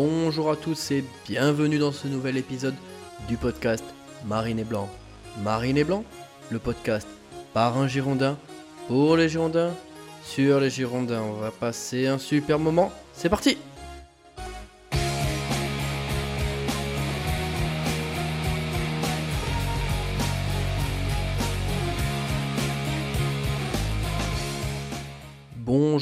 Bonjour à tous et bienvenue dans ce nouvel épisode du podcast Marine et Blanc. Marine et Blanc, le podcast par un Girondin, pour les Girondins, sur les Girondins. On va passer un super moment. C'est parti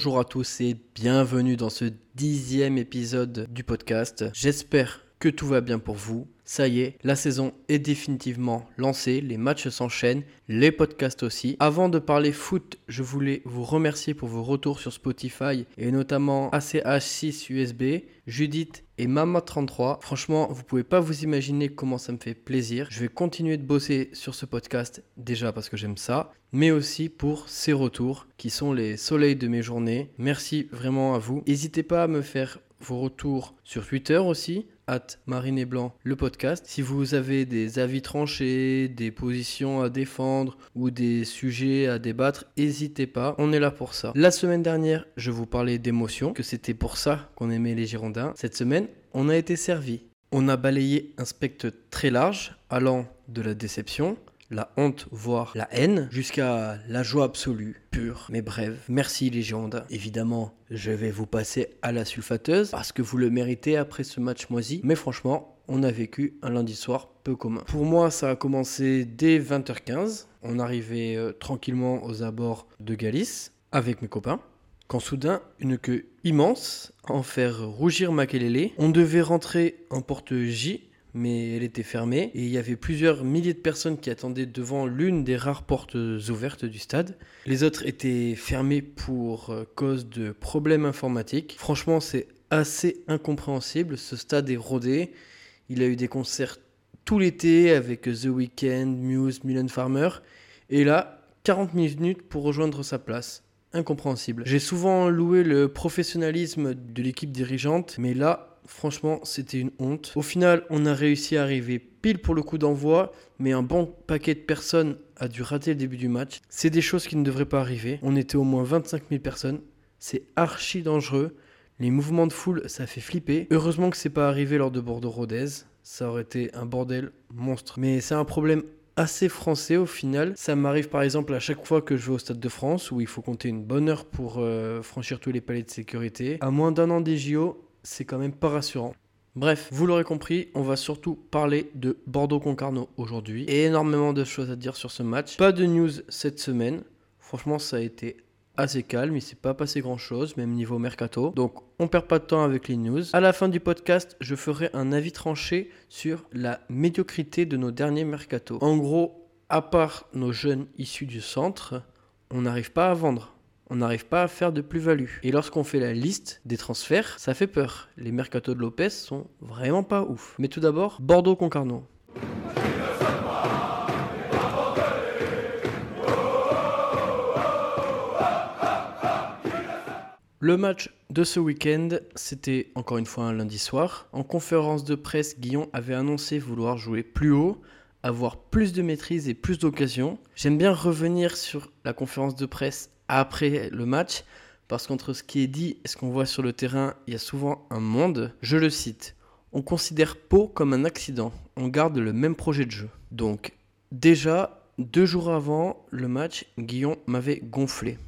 Bonjour à tous et bienvenue dans ce dixième épisode du podcast. J'espère que tout va bien pour vous. Ça y est, la saison est définitivement lancée, les matchs s'enchaînent, les podcasts aussi. Avant de parler foot, je voulais vous remercier pour vos retours sur Spotify et notamment ACH6 USB, Judith et Mama33. Franchement, vous pouvez pas vous imaginer comment ça me fait plaisir. Je vais continuer de bosser sur ce podcast déjà parce que j'aime ça, mais aussi pour ces retours qui sont les soleils de mes journées. Merci vraiment à vous. N'hésitez pas à me faire vos retours sur Twitter aussi at Marine et Blanc, le podcast. Si vous avez des avis tranchés, des positions à défendre ou des sujets à débattre, n'hésitez pas, on est là pour ça. La semaine dernière, je vous parlais d'émotion, que c'était pour ça qu'on aimait les Girondins. Cette semaine, on a été servi. On a balayé un spectre très large, allant de la déception la honte, voire la haine, jusqu'à la joie absolue, pure, mais brève. Merci Girondins. Évidemment, je vais vous passer à la sulfateuse, parce que vous le méritez après ce match moisi, mais franchement, on a vécu un lundi soir peu commun. Pour moi, ça a commencé dès 20h15. On arrivait euh, tranquillement aux abords de Galice avec mes copains. Quand soudain, une queue immense en faire rougir Makelele. On devait rentrer en porte J mais elle était fermée et il y avait plusieurs milliers de personnes qui attendaient devant l'une des rares portes ouvertes du stade. Les autres étaient fermées pour euh, cause de problèmes informatiques. Franchement, c'est assez incompréhensible. Ce stade est rodé. Il a eu des concerts tout l'été avec The Weeknd, Muse, Milan Farmer. Et là, 40 minutes pour rejoindre sa place. Incompréhensible. J'ai souvent loué le professionnalisme de l'équipe dirigeante, mais là, Franchement, c'était une honte. Au final, on a réussi à arriver pile pour le coup d'envoi, mais un bon paquet de personnes a dû rater le début du match. C'est des choses qui ne devraient pas arriver. On était au moins 25 000 personnes. C'est archi dangereux. Les mouvements de foule, ça fait flipper. Heureusement que c'est pas arrivé lors de Bordeaux-Rodez. Ça aurait été un bordel monstre. Mais c'est un problème assez français au final. Ça m'arrive par exemple à chaque fois que je vais au Stade de France où il faut compter une bonne heure pour euh, franchir tous les paliers de sécurité. À moins d'un an des JO, c'est quand même pas rassurant. Bref, vous l'aurez compris, on va surtout parler de Bordeaux-Concarneau aujourd'hui. Et énormément de choses à dire sur ce match. Pas de news cette semaine. Franchement, ça a été assez calme, il s'est pas passé grand chose, même niveau mercato. Donc on perd pas de temps avec les news. À la fin du podcast, je ferai un avis tranché sur la médiocrité de nos derniers mercato. En gros, à part nos jeunes issus du centre, on n'arrive pas à vendre on n'arrive pas à faire de plus-value. Et lorsqu'on fait la liste des transferts, ça fait peur. Les mercato de Lopez sont vraiment pas ouf. Mais tout d'abord, Bordeaux-Concarneau. Le match de ce week-end, c'était encore une fois un lundi soir. En conférence de presse, Guillon avait annoncé vouloir jouer plus haut, avoir plus de maîtrise et plus d'occasions. J'aime bien revenir sur la conférence de presse après le match, parce qu'entre ce qui est dit et ce qu'on voit sur le terrain, il y a souvent un monde. Je le cite. On considère Pau comme un accident. On garde le même projet de jeu. Donc, déjà, deux jours avant le match, Guillaume m'avait gonflé.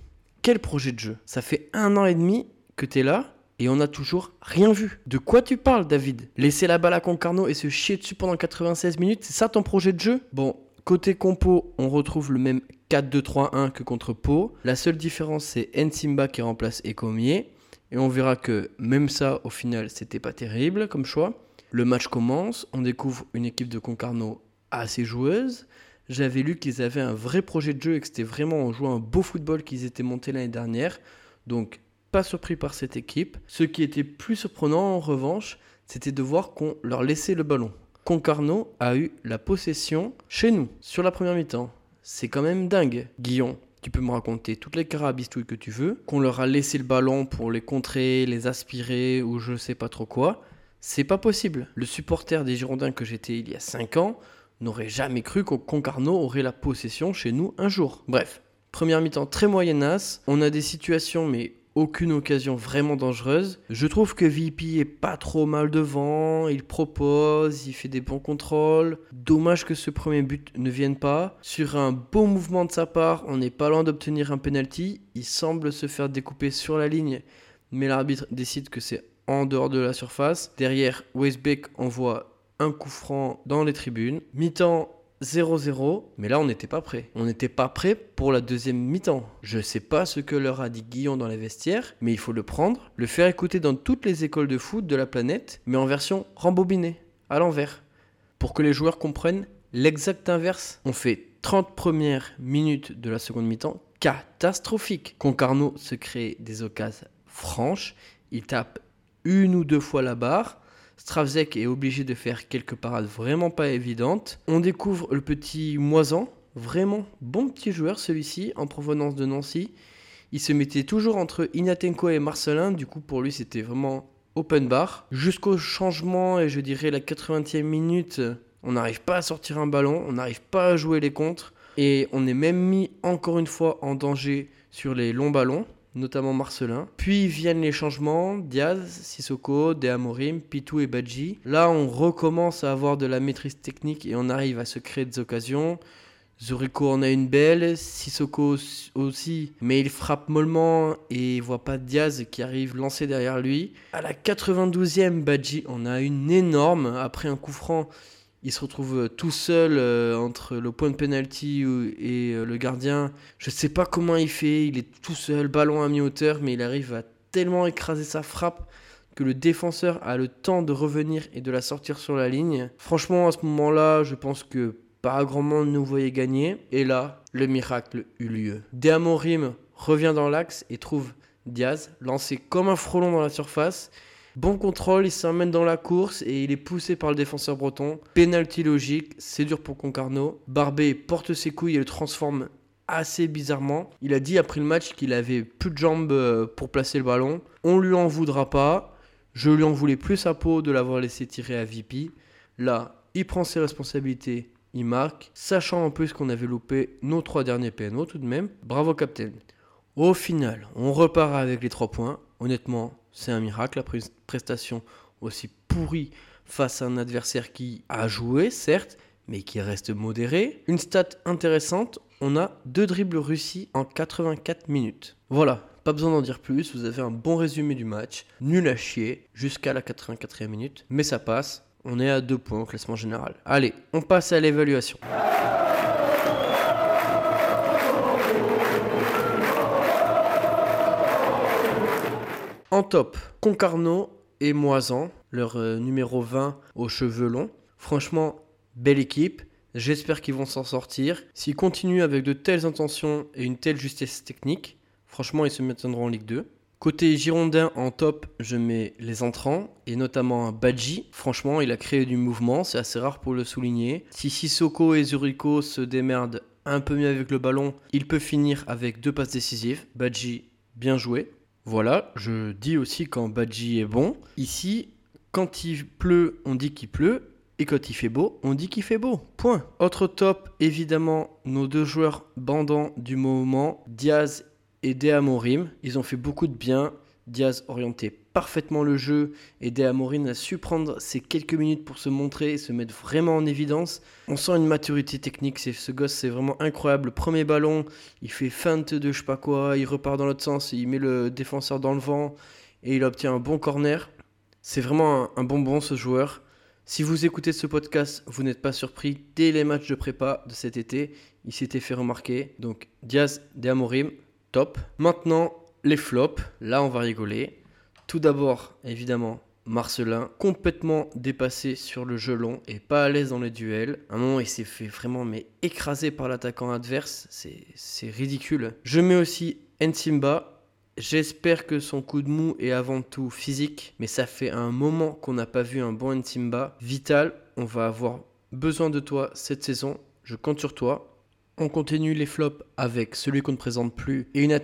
Quel projet de jeu? Ça fait un an et demi que tu es là et on n'a toujours rien vu. De quoi tu parles, David? Laisser la balle à Concarneau et se chier dessus pendant 96 minutes, c'est ça ton projet de jeu? Bon, côté compo, on retrouve le même 4-2-3-1 que contre Pau. La seule différence, c'est Nsimba qui remplace Ecomier. Et on verra que même ça, au final, c'était pas terrible comme choix. Le match commence, on découvre une équipe de Concarneau assez joueuse. J'avais lu qu'ils avaient un vrai projet de jeu et que c'était vraiment en jouant un beau football qu'ils étaient montés l'année dernière. Donc, pas surpris par cette équipe. Ce qui était plus surprenant en revanche, c'était de voir qu'on leur laissait le ballon. Concarneau a eu la possession chez nous sur la première mi-temps. C'est quand même dingue. Guillon, tu peux me raconter toutes les carabistouilles que tu veux, qu'on leur a laissé le ballon pour les contrer, les aspirer ou je sais pas trop quoi. C'est pas possible. Le supporter des Girondins que j'étais il y a 5 ans n'aurait jamais cru qu'au Concarneau aurait la possession chez nous un jour. Bref, première mi-temps très moyennasse. On a des situations mais aucune occasion vraiment dangereuse. Je trouve que VP est pas trop mal devant, il propose, il fait des bons contrôles. Dommage que ce premier but ne vienne pas. Sur un beau mouvement de sa part, on n'est pas loin d'obtenir un penalty. Il semble se faire découper sur la ligne, mais l'arbitre décide que c'est en dehors de la surface. Derrière, Westbeck envoie un coup franc dans les tribunes. Mi-temps 0-0, mais là on n'était pas prêt. On n'était pas prêt pour la deuxième mi-temps. Je sais pas ce que leur a dit Guillon dans les vestiaires, mais il faut le prendre, le faire écouter dans toutes les écoles de foot de la planète, mais en version rembobinée, à l'envers, pour que les joueurs comprennent l'exact inverse. On fait 30 premières minutes de la seconde mi-temps catastrophique. Concarneau se crée des occasions franches, il tape une ou deux fois la barre, Stravzek est obligé de faire quelques parades vraiment pas évidentes. On découvre le petit Moisan, vraiment bon petit joueur celui-ci, en provenance de Nancy. Il se mettait toujours entre Inatenko et Marcelin, du coup pour lui c'était vraiment open bar. Jusqu'au changement et je dirais la 80e minute, on n'arrive pas à sortir un ballon, on n'arrive pas à jouer les contres. Et on est même mis encore une fois en danger sur les longs ballons notamment Marcelin. Puis viennent les changements, Diaz, Sissoko, De Amorim, Pitou et Badji. Là, on recommence à avoir de la maîtrise technique et on arrive à se créer des occasions. Zurico en a une belle, Sissoko aussi, mais il frappe mollement et voit pas Diaz qui arrive lancé derrière lui. À la 92e, Badji en a une énorme après un coup franc il se retrouve euh, tout seul euh, entre le point de penalty et euh, le gardien. Je ne sais pas comment il fait, il est tout seul, ballon à mi-hauteur, mais il arrive à tellement écraser sa frappe que le défenseur a le temps de revenir et de la sortir sur la ligne. Franchement, à ce moment-là, je pense que pas grand monde nous voyait gagner. Et là, le miracle eut lieu. Deamorim revient dans l'axe et trouve Diaz, lancé comme un frelon dans la surface. Bon contrôle, il s'emmène dans la course et il est poussé par le défenseur breton. Penalty logique, c'est dur pour Concarneau. Barbé porte ses couilles et le transforme assez bizarrement. Il a dit après le match qu'il avait plus de jambes euh, pour placer le ballon. On lui en voudra pas. Je lui en voulais plus sa peau de l'avoir laissé tirer à VP. Là, il prend ses responsabilités, il marque, sachant en plus qu'on avait loupé nos trois derniers PNO tout de même. Bravo capitaine. Au final, on repart avec les trois points. Honnêtement, c'est un miracle après une prestation aussi pourrie face à un adversaire qui a joué, certes, mais qui reste modéré. Une stat intéressante, on a deux dribbles réussis en 84 minutes. Voilà, pas besoin d'en dire plus, vous avez un bon résumé du match, nul à chier, jusqu'à la 84e minute, mais ça passe, on est à deux points au classement général. Allez, on passe à l'évaluation. En top, Concarneau et Moisan, leur euh, numéro 20 aux cheveux longs. Franchement, belle équipe. J'espère qu'ils vont s'en sortir. S'ils continuent avec de telles intentions et une telle justesse technique, franchement, ils se maintiendront en Ligue 2. Côté Girondin, en top, je mets les entrants, et notamment Badji. Franchement, il a créé du mouvement, c'est assez rare pour le souligner. Si Sissoko et Zurico se démerdent un peu mieux avec le ballon, il peut finir avec deux passes décisives. Badji, bien joué. Voilà, je dis aussi quand Badji est bon. Ici, quand il pleut, on dit qu'il pleut. Et quand il fait beau, on dit qu'il fait beau. Point. Autre top, évidemment, nos deux joueurs bandants du moment, Diaz et Deamorim. Ils ont fait beaucoup de bien. Diaz orienté parfaitement le jeu et Deamorin a su prendre ces quelques minutes pour se montrer et se mettre vraiment en évidence. On sent une maturité technique, ce gosse c'est vraiment incroyable. premier ballon, il fait feinte de je sais pas quoi, il repart dans l'autre sens, il met le défenseur dans le vent et il obtient un bon corner. C'est vraiment un, bonbon ce joueur. Si vous écoutez ce podcast, vous n'êtes pas surpris, dès les matchs de prépa de cet été, il s'était fait remarquer. Donc Diaz, Deamorim, top. Maintenant, les flops, là on va rigoler. Tout d'abord, évidemment, Marcelin, complètement dépassé sur le jeu long et pas à l'aise dans les duels. À un moment, il s'est fait vraiment mais écraser par l'attaquant adverse. C'est ridicule. Je mets aussi Ensimba. J'espère que son coup de mou est avant tout physique, mais ça fait un moment qu'on n'a pas vu un bon Ensimba. Vital, on va avoir besoin de toi cette saison. Je compte sur toi. On continue les flops avec celui qu'on ne présente plus et une.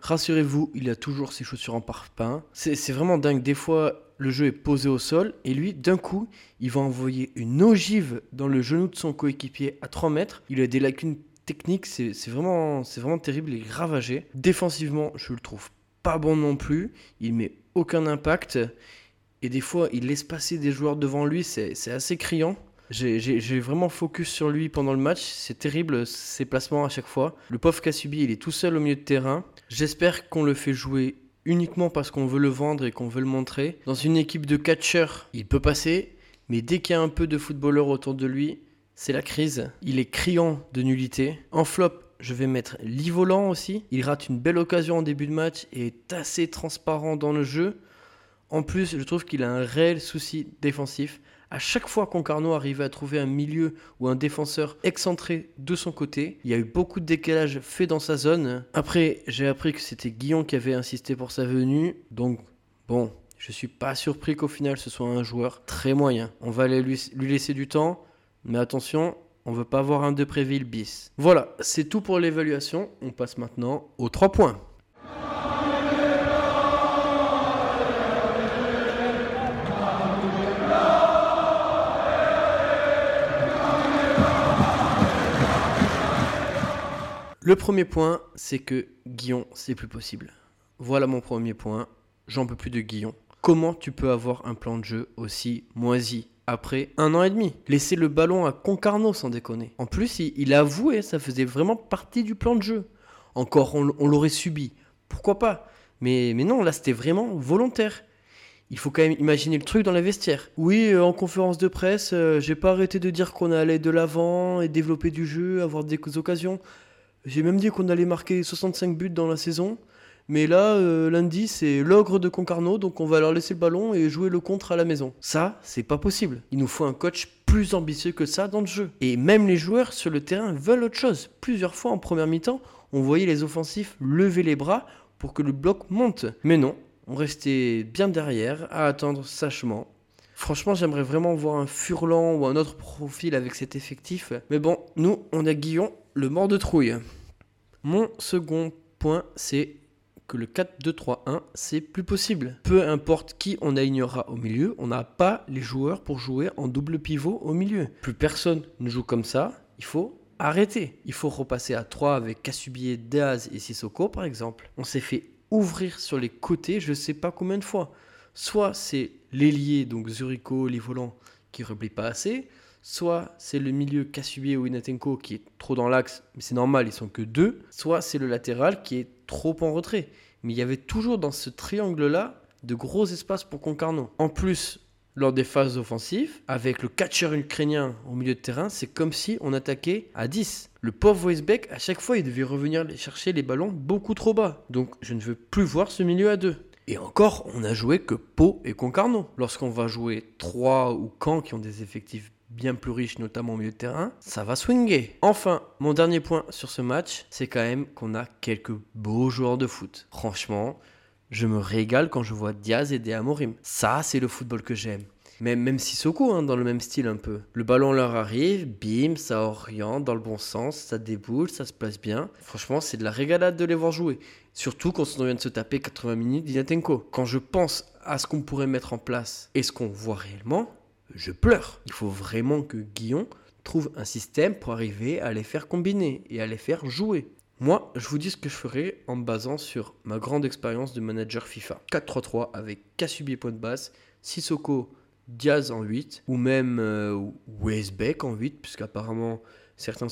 Rassurez-vous, il a toujours ses chaussures en parpaing. C'est vraiment dingue. Des fois, le jeu est posé au sol et lui, d'un coup, il va envoyer une ogive dans le genou de son coéquipier à 3 mètres. Il a des lacunes techniques, c'est vraiment, vraiment terrible et ravagé. Défensivement, je le trouve pas bon non plus. Il met aucun impact. Et des fois, il laisse passer des joueurs devant lui. C'est assez criant. J'ai vraiment focus sur lui pendant le match. C'est terrible ses placements à chaque fois. Le pauvre Kasubi, il est tout seul au milieu de terrain. J'espère qu'on le fait jouer uniquement parce qu'on veut le vendre et qu'on veut le montrer. Dans une équipe de catcheurs, il peut passer. Mais dès qu'il y a un peu de footballeur autour de lui, c'est la crise. Il est criant de nullité. En flop, je vais mettre Livolant aussi. Il rate une belle occasion en début de match et est assez transparent dans le jeu. En plus, je trouve qu'il a un réel souci défensif. À chaque fois qu'Oncarno arrivait à trouver un milieu ou un défenseur excentré de son côté, il y a eu beaucoup de décalage fait dans sa zone. Après, j'ai appris que c'était Guillon qui avait insisté pour sa venue. Donc, bon, je suis pas surpris qu'au final ce soit un joueur très moyen. On va lui, lui laisser du temps. Mais attention, on veut pas avoir un Depréville bis. Voilà, c'est tout pour l'évaluation. On passe maintenant aux 3 points. Le premier point, c'est que Guillon, c'est plus possible. Voilà mon premier point. J'en peux plus de Guillon. Comment tu peux avoir un plan de jeu aussi moisi après un an et demi? Laisser le ballon à Concarneau sans déconner. En plus, il, a avoué, ça faisait vraiment partie du plan de jeu. Encore, on, l'aurait subi. Pourquoi pas? Mais, mais non, là, c'était vraiment volontaire il faut quand même imaginer le truc dans la vestiaire. Oui, euh, en conférence de presse, euh, j'ai pas arrêté de dire qu'on allait de l'avant et développer du jeu, avoir des occasions. J'ai même dit qu'on allait marquer 65 buts dans la saison. Mais là, euh, lundi, c'est l'ogre de Concarneau, donc on va leur laisser le ballon et jouer le contre à la maison. Ça, c'est pas possible. Il nous faut un coach plus ambitieux que ça dans le jeu. Et même les joueurs sur le terrain veulent autre chose. Plusieurs fois en première mi-temps, on voyait les offensifs lever les bras pour que le bloc monte. Mais non, on restait bien derrière à attendre sachement. Franchement, j'aimerais vraiment voir un Furlan ou un autre profil avec cet effectif. Mais bon, nous, on a Guillon le mort de trouille. Mon second point, c'est que le 4-2-3-1, c'est plus possible. Peu importe qui on alignera au milieu, on n'a pas les joueurs pour jouer en double pivot au milieu. Plus personne ne joue comme ça, il faut arrêter. Il faut repasser à 3 avec Kasubier, Daz et Sissoko par exemple. On s'est fait ouvrir sur les côtés je sais pas combien de fois. Soit c'est l'ailier, donc Zurico, les volants, qui replie pas assez, soit c'est le milieu Kasubier ou Inatenko qui est trop dans l'axe, mais c'est normal, ils sont que deux, soit c'est le latéral qui est trop en retrait. Mais il y avait toujours dans ce triangle-là de gros espaces pour Concarneau. En plus, lors des phases offensives, avec le catcher ukrainien au milieu de terrain, c'est comme si on attaquait à 10. Le pauvre Weisbeck, à chaque fois, il devait revenir chercher les ballons beaucoup trop bas. Donc je ne veux plus voir ce milieu à deux. Et encore, on a joué que Pau et Concarneau. Lorsqu'on va jouer 3 ou Caen qui ont des effectifs bien plus riche, notamment au milieu de terrain, ça va swinger. Enfin, mon dernier point sur ce match, c'est quand même qu'on a quelques beaux joueurs de foot. Franchement, je me régale quand je vois Diaz De Amorim. Ça, c'est le football que j'aime. Même, même Sissoko, hein, dans le même style un peu. Le ballon leur arrive, bim, ça oriente dans le bon sens, ça déboule, ça se place bien. Franchement, c'est de la régalade de les voir jouer. Surtout quand on vient de se taper 80 minutes d'Inatenko. Quand je pense à ce qu'on pourrait mettre en place et ce qu'on voit réellement, je pleure. Il faut vraiment que Guillon trouve un système pour arriver à les faire combiner et à les faire jouer. Moi, je vous dis ce que je ferai en me basant sur ma grande expérience de manager FIFA. 4-3-3 avec Kasubi point de basse, Sissoko, Diaz en 8, ou même euh, en 8, puisqu'apparemment certains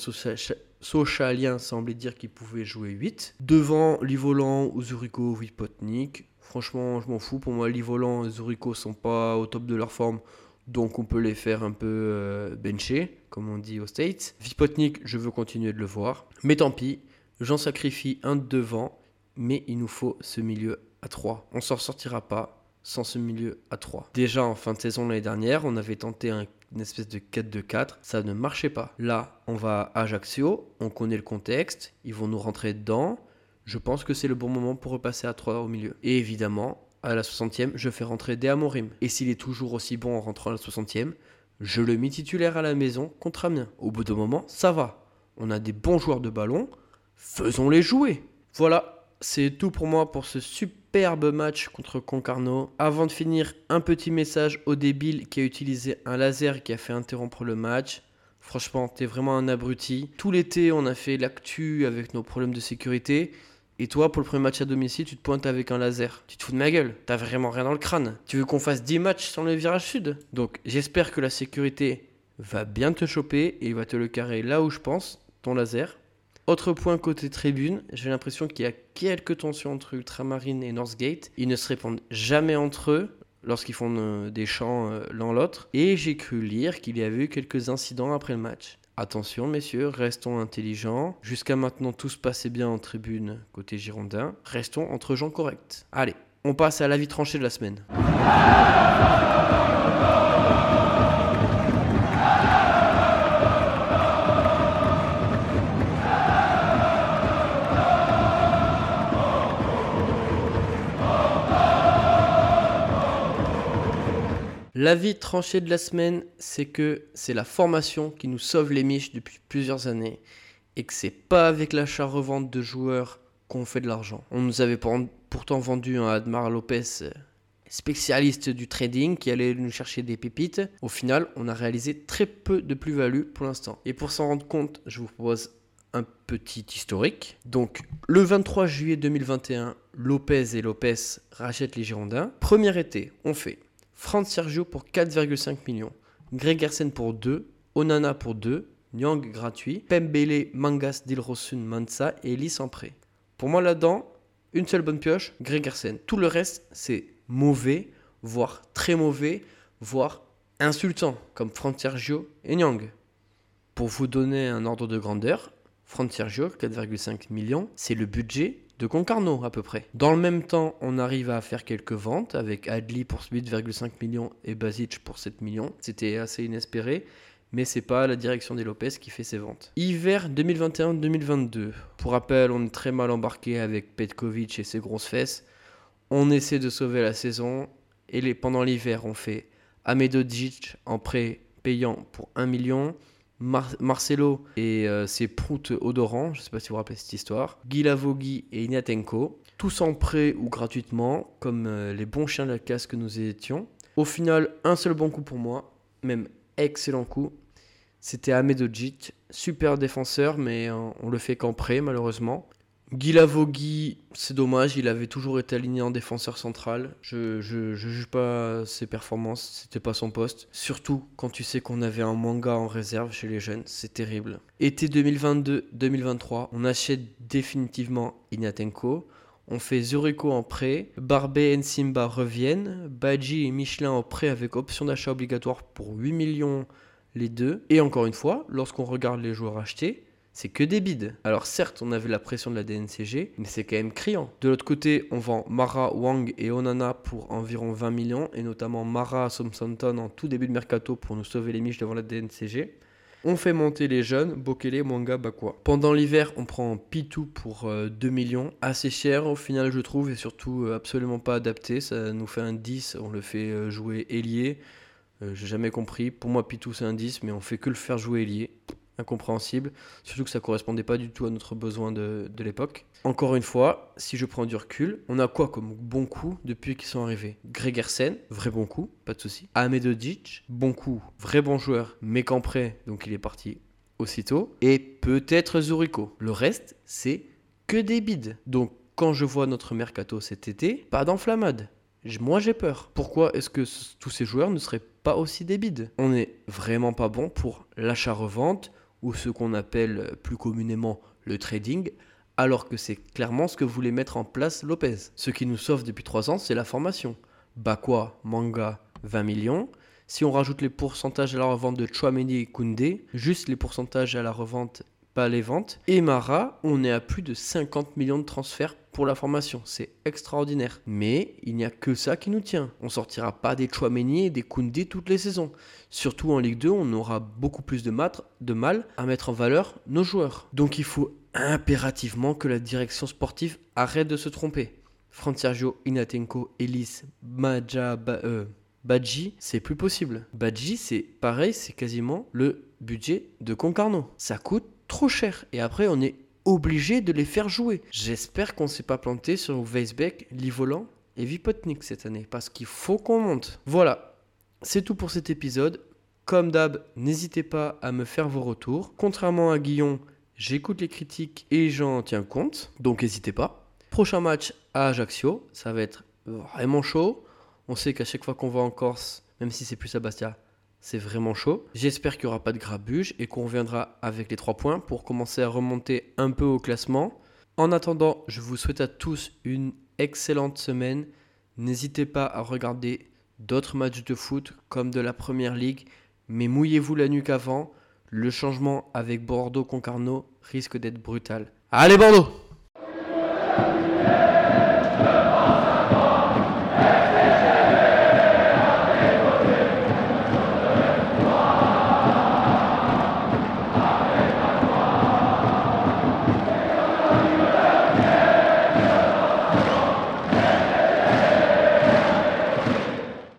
socialiens semblaient dire qu'ils pouvaient jouer 8. Devant Livolan, Uzuriko, Vipotnik. Franchement, je m'en fous. Pour moi, Livolan et Zurico sont pas au top de leur forme. Donc on peut les faire un peu euh, bencher, comme on dit aux States. Vipotnik, je veux continuer de le voir. Mais tant pis, j'en sacrifie un devant, mais il nous faut ce milieu à 3. On s'en sortira pas sans ce milieu à 3. Déjà en fin de saison l'année dernière, on avait tenté une espèce de 4-2-4, ça ne marchait pas. Là, on va à Ajaccio, on connaît le contexte, ils vont nous rentrer dedans. Je pense que c'est le bon moment pour repasser à 3 au milieu. Et évidemment, à la 60e, je fais rentrer Dea Amorim. Et s'il est toujours aussi bon en rentrant à la 60e, je le mets titulaire à la maison contre Amiens. Au bout d'un moment, ça va. On a des bons joueurs de ballon, faisons-les jouer. Voilà, c'est tout pour moi pour ce superbe match contre Concarneau. Avant de finir, un petit message au débile qui a utilisé un laser qui a fait interrompre le match. Franchement, t'es vraiment un abruti. Tout l'été, on a fait l'actu avec nos problèmes de sécurité. Et toi, pour le premier match à domicile, tu te pointes avec un laser. Tu te fous de ma gueule. T'as vraiment rien dans le crâne. Tu veux qu'on fasse 10 matchs sans le virage sud? Donc, j'espère que la sécurité va bien te choper et va te le carrer là où je pense, ton laser. Autre point côté tribune, j'ai l'impression qu'il y a quelques tensions entre Ultramarine et Northgate. Ils ne se répondent jamais entre eux lorsqu'ils font euh, des chants euh, l'un l'autre. Et j'ai cru lire qu'il y avait eu quelques incidents après le match. Attention messieurs, restons intelligents. Jusqu'à maintenant tout se passait bien en tribune côté Girondin. Restons entre gens corrects. Allez, on passe à l'avis tranché de la semaine. L'avis tranché de la semaine, c'est que c'est la formation qui nous sauve les miches depuis plusieurs années et que c'est pas avec l'achat-revente de joueurs qu'on fait de l'argent. On nous avait pourtant vendu un Admar Lopez euh, spécialiste du trading qui allait nous chercher des pépites. Au final, on a réalisé très peu de plus-value pour l'instant. Et pour s'en rendre compte, je vous propose un petit historique. Donc, le 23 juillet 2021, Lopez et Lopez rachètent les Girondins. Premier été, on fait Franz Sergio pour 4,5 millions, Gregersen pour 2, Onana pour 2, Nyang gratuit, Pembele, Mangas, Dilrosun, Mansa et Ellis en. Pour moi là-dedans, une seule bonne pioche, Gregersen. Tout le reste, c'est mauvais, voire très mauvais, voire insultant, comme Franz Sergio et Nyang. Pour vous donner un ordre de grandeur, Franz Sergio, 4,5 millions, c'est le budget de Concarneau à peu près. Dans le même temps, on arrive à faire quelques ventes avec Adli pour 8,5 millions et Basic pour 7 millions. C'était assez inespéré, mais c'est pas la direction des Lopez qui fait ces ventes. Hiver 2021-2022. Pour rappel, on est très mal embarqué avec Petkovic et ses grosses fesses. On essaie de sauver la saison et les, pendant l'hiver, on fait Amedodzic en prêt payant pour 1 million. Marcelo et euh, ses proutes odorants, je ne sais pas si vous vous rappelez cette histoire, Guy Lavogui et Ignatenko, tous en prêt ou gratuitement, comme euh, les bons chiens de la casse que nous étions. Au final, un seul bon coup pour moi, même excellent coup, c'était Amedojic, super défenseur, mais euh, on le fait qu'en prêt malheureusement. Guy Lavogui, c'est dommage, il avait toujours été aligné en défenseur central. Je, je, juge pas ses performances, c'était pas son poste. Surtout quand tu sais qu'on avait un manga en réserve chez les jeunes, c'est terrible. Été 2022-2023, on achète définitivement Ignatenko. On fait Zuriko en prêt, Barbet et Simba reviennent, Badji et Michelin en prêt avec option d'achat obligatoire pour 8 millions les deux. Et encore une fois, lorsqu'on regarde les joueurs achetés, c'est que des bides. Alors certes, on avait la pression de la DNCG, mais c'est quand même criant. De l'autre côté, on vend Mara, Wang et Onana pour environ 20 millions, et notamment Mara à Southampton en tout début de mercato pour nous sauver les miches devant la DNCG. On fait monter les jeunes, Bokele, Mwanga, Bakwa. Pendant l'hiver, on prend Pitou pour 2 euh, millions, assez cher au final je trouve, et surtout euh, absolument pas adapté. Ça nous fait un 10, on le fait euh, jouer ailier. J'ai jamais compris. Pour moi, Pitou c'est un 10, mais on fait que le faire jouer ailier incompréhensible, surtout que ça correspondait pas du tout à notre besoin de, l'époque. Encore une fois, si je prends du recul, on a quoi comme bon coup depuis qu'ils sont arrivés? Gregersen, vrai bon coup, pas de souci. Ahmedodic, bon coup, vrai bon joueur, mais qu'en prêt, donc il est parti aussitôt. Et peut-être Zurico. Le reste, c'est que des bides. Donc quand je vois notre mercato cet été, pas d'enflammade. Moi j'ai peur. Pourquoi est-ce que tous ces joueurs ne seraient pas aussi des bides? On n'est vraiment pas bon pour l'achat-revente, ou ce qu'on appelle plus communément le trading, alors que c'est clairement ce que voulait mettre en place Lopez. Ce qui nous sauve depuis 3 ans, c'est la formation. Bakwa, Manga, 20 millions. Si on rajoute les pourcentages à la revente de Chouameni et Koundé, juste les pourcentages à la revente, les ventes. Et Mara, on est à plus de 50 millions de transferts pour la formation. C'est extraordinaire. Mais il n'y a que ça qui nous tient. On sortira pas des Chouameni et des Koundé toutes les saisons. Surtout en Ligue 2, on aura beaucoup plus de, de mal à mettre en valeur nos joueurs. Donc il faut impérativement que la direction sportive arrête de se tromper. Sergio, Inatenko, Ellis, Maja, euh, Badji, c'est plus possible. Badji, c'est pareil, c'est quasiment le budget de Concarneau. Ça coûte trop cher. Et après, on est obligé de les faire jouer. J'espère qu'on ne s'est pas planté sur Weisbeck, Livolan et Vipotnik cette année, parce qu'il faut qu'on monte. Voilà, c'est tout pour cet épisode. Comme d'hab, n'hésitez pas à me faire vos retours. Contrairement à Guillaume, j'écoute les critiques et j'en tiens compte, donc n'hésitez pas. Prochain match à Ajaccio, ça va être vraiment chaud. On sait qu'à chaque fois qu'on va en Corse, même si c'est plus à c'est vraiment chaud. J'espère qu'il n'y aura pas de grabuge et qu'on reviendra avec les 3 points pour commencer à remonter un peu au classement. En attendant, je vous souhaite à tous une excellente semaine. N'hésitez pas à regarder d'autres matchs de foot comme de la Première Ligue, mais mouillez-vous la nuque avant. Le changement avec Bordeaux-Concarneau risque d'être brutal. Allez Bordeaux